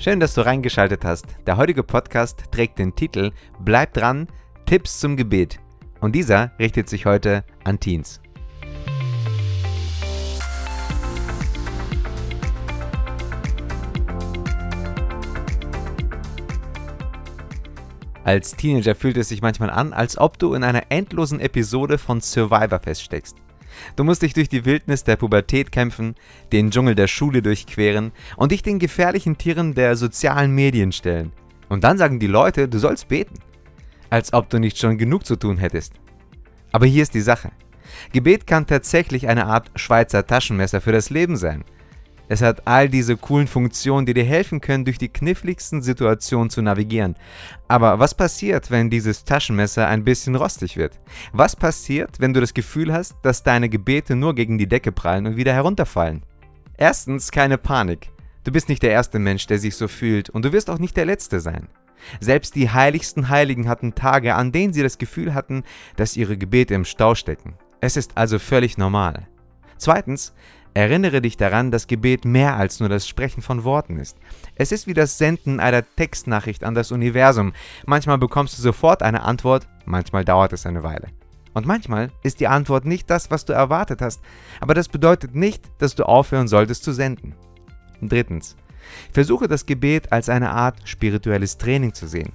Schön, dass du reingeschaltet hast. Der heutige Podcast trägt den Titel Bleib dran, Tipps zum Gebet. Und dieser richtet sich heute an Teens. Als Teenager fühlt es sich manchmal an, als ob du in einer endlosen Episode von Survivor feststeckst. Du musst dich durch die Wildnis der Pubertät kämpfen, den Dschungel der Schule durchqueren und dich den gefährlichen Tieren der sozialen Medien stellen. Und dann sagen die Leute, du sollst beten. Als ob du nicht schon genug zu tun hättest. Aber hier ist die Sache. Gebet kann tatsächlich eine Art Schweizer Taschenmesser für das Leben sein. Es hat all diese coolen Funktionen, die dir helfen können, durch die kniffligsten Situationen zu navigieren. Aber was passiert, wenn dieses Taschenmesser ein bisschen rostig wird? Was passiert, wenn du das Gefühl hast, dass deine Gebete nur gegen die Decke prallen und wieder herunterfallen? Erstens, keine Panik. Du bist nicht der erste Mensch, der sich so fühlt und du wirst auch nicht der letzte sein. Selbst die heiligsten Heiligen hatten Tage, an denen sie das Gefühl hatten, dass ihre Gebete im Stau stecken. Es ist also völlig normal. Zweitens, Erinnere dich daran, dass Gebet mehr als nur das Sprechen von Worten ist. Es ist wie das Senden einer Textnachricht an das Universum. Manchmal bekommst du sofort eine Antwort, manchmal dauert es eine Weile. Und manchmal ist die Antwort nicht das, was du erwartet hast, aber das bedeutet nicht, dass du aufhören solltest zu senden. Drittens. Versuche das Gebet als eine Art spirituelles Training zu sehen.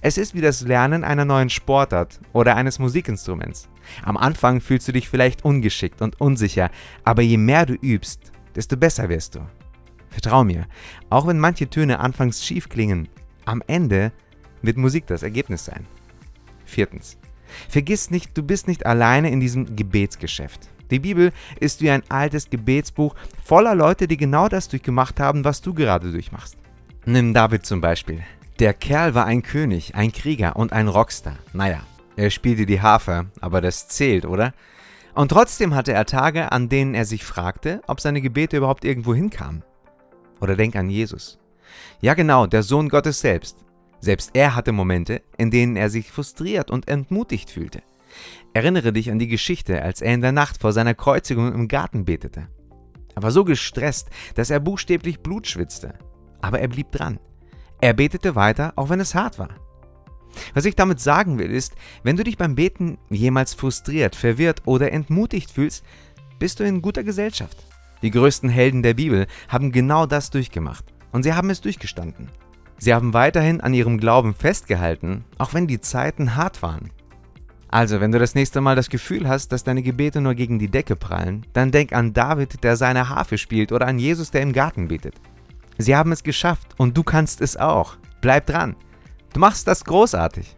Es ist wie das Lernen einer neuen Sportart oder eines Musikinstruments. Am Anfang fühlst du dich vielleicht ungeschickt und unsicher, aber je mehr du übst, desto besser wirst du. Vertrau mir, auch wenn manche Töne anfangs schief klingen, am Ende wird Musik das Ergebnis sein. Viertens. Vergiss nicht, du bist nicht alleine in diesem Gebetsgeschäft. Die Bibel ist wie ein altes Gebetsbuch voller Leute, die genau das durchgemacht haben, was du gerade durchmachst. Nimm David zum Beispiel. Der Kerl war ein König, ein Krieger und ein Rockstar. Naja, er spielte die Harfe, aber das zählt, oder? Und trotzdem hatte er Tage, an denen er sich fragte, ob seine Gebete überhaupt irgendwo hinkamen. Oder denk an Jesus. Ja genau, der Sohn Gottes selbst. Selbst er hatte Momente, in denen er sich frustriert und entmutigt fühlte. Erinnere dich an die Geschichte, als er in der Nacht vor seiner Kreuzigung im Garten betete. Er war so gestresst, dass er buchstäblich Blut schwitzte. Aber er blieb dran. Er betete weiter, auch wenn es hart war. Was ich damit sagen will, ist, wenn du dich beim Beten jemals frustriert, verwirrt oder entmutigt fühlst, bist du in guter Gesellschaft. Die größten Helden der Bibel haben genau das durchgemacht und sie haben es durchgestanden. Sie haben weiterhin an ihrem Glauben festgehalten, auch wenn die Zeiten hart waren. Also, wenn du das nächste Mal das Gefühl hast, dass deine Gebete nur gegen die Decke prallen, dann denk an David, der seine Harfe spielt oder an Jesus, der im Garten betet. Sie haben es geschafft und du kannst es auch. Bleib dran. Du machst das großartig.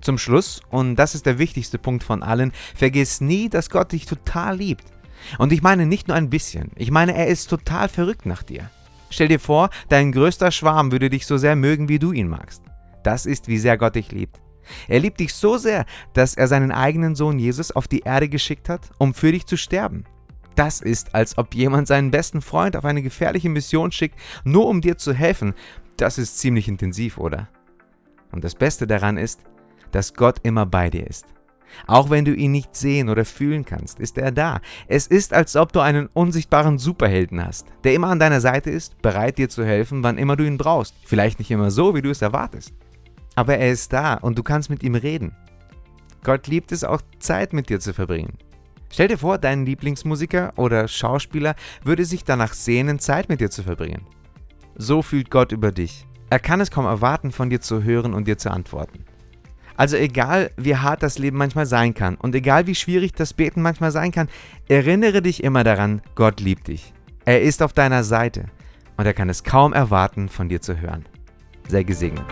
Zum Schluss, und das ist der wichtigste Punkt von allen, vergiss nie, dass Gott dich total liebt. Und ich meine nicht nur ein bisschen, ich meine, er ist total verrückt nach dir. Stell dir vor, dein größter Schwarm würde dich so sehr mögen, wie du ihn magst. Das ist, wie sehr Gott dich liebt. Er liebt dich so sehr, dass er seinen eigenen Sohn Jesus auf die Erde geschickt hat, um für dich zu sterben. Das ist, als ob jemand seinen besten Freund auf eine gefährliche Mission schickt, nur um dir zu helfen. Das ist ziemlich intensiv, oder? Und das Beste daran ist, dass Gott immer bei dir ist. Auch wenn du ihn nicht sehen oder fühlen kannst, ist er da. Es ist, als ob du einen unsichtbaren Superhelden hast, der immer an deiner Seite ist, bereit dir zu helfen, wann immer du ihn brauchst. Vielleicht nicht immer so, wie du es erwartest. Aber er ist da und du kannst mit ihm reden. Gott liebt es auch, Zeit mit dir zu verbringen. Stell dir vor, dein Lieblingsmusiker oder Schauspieler würde sich danach sehnen, Zeit mit dir zu verbringen. So fühlt Gott über dich. Er kann es kaum erwarten, von dir zu hören und dir zu antworten. Also egal, wie hart das Leben manchmal sein kann und egal, wie schwierig das Beten manchmal sein kann, erinnere dich immer daran, Gott liebt dich. Er ist auf deiner Seite und er kann es kaum erwarten, von dir zu hören. Sei gesegnet.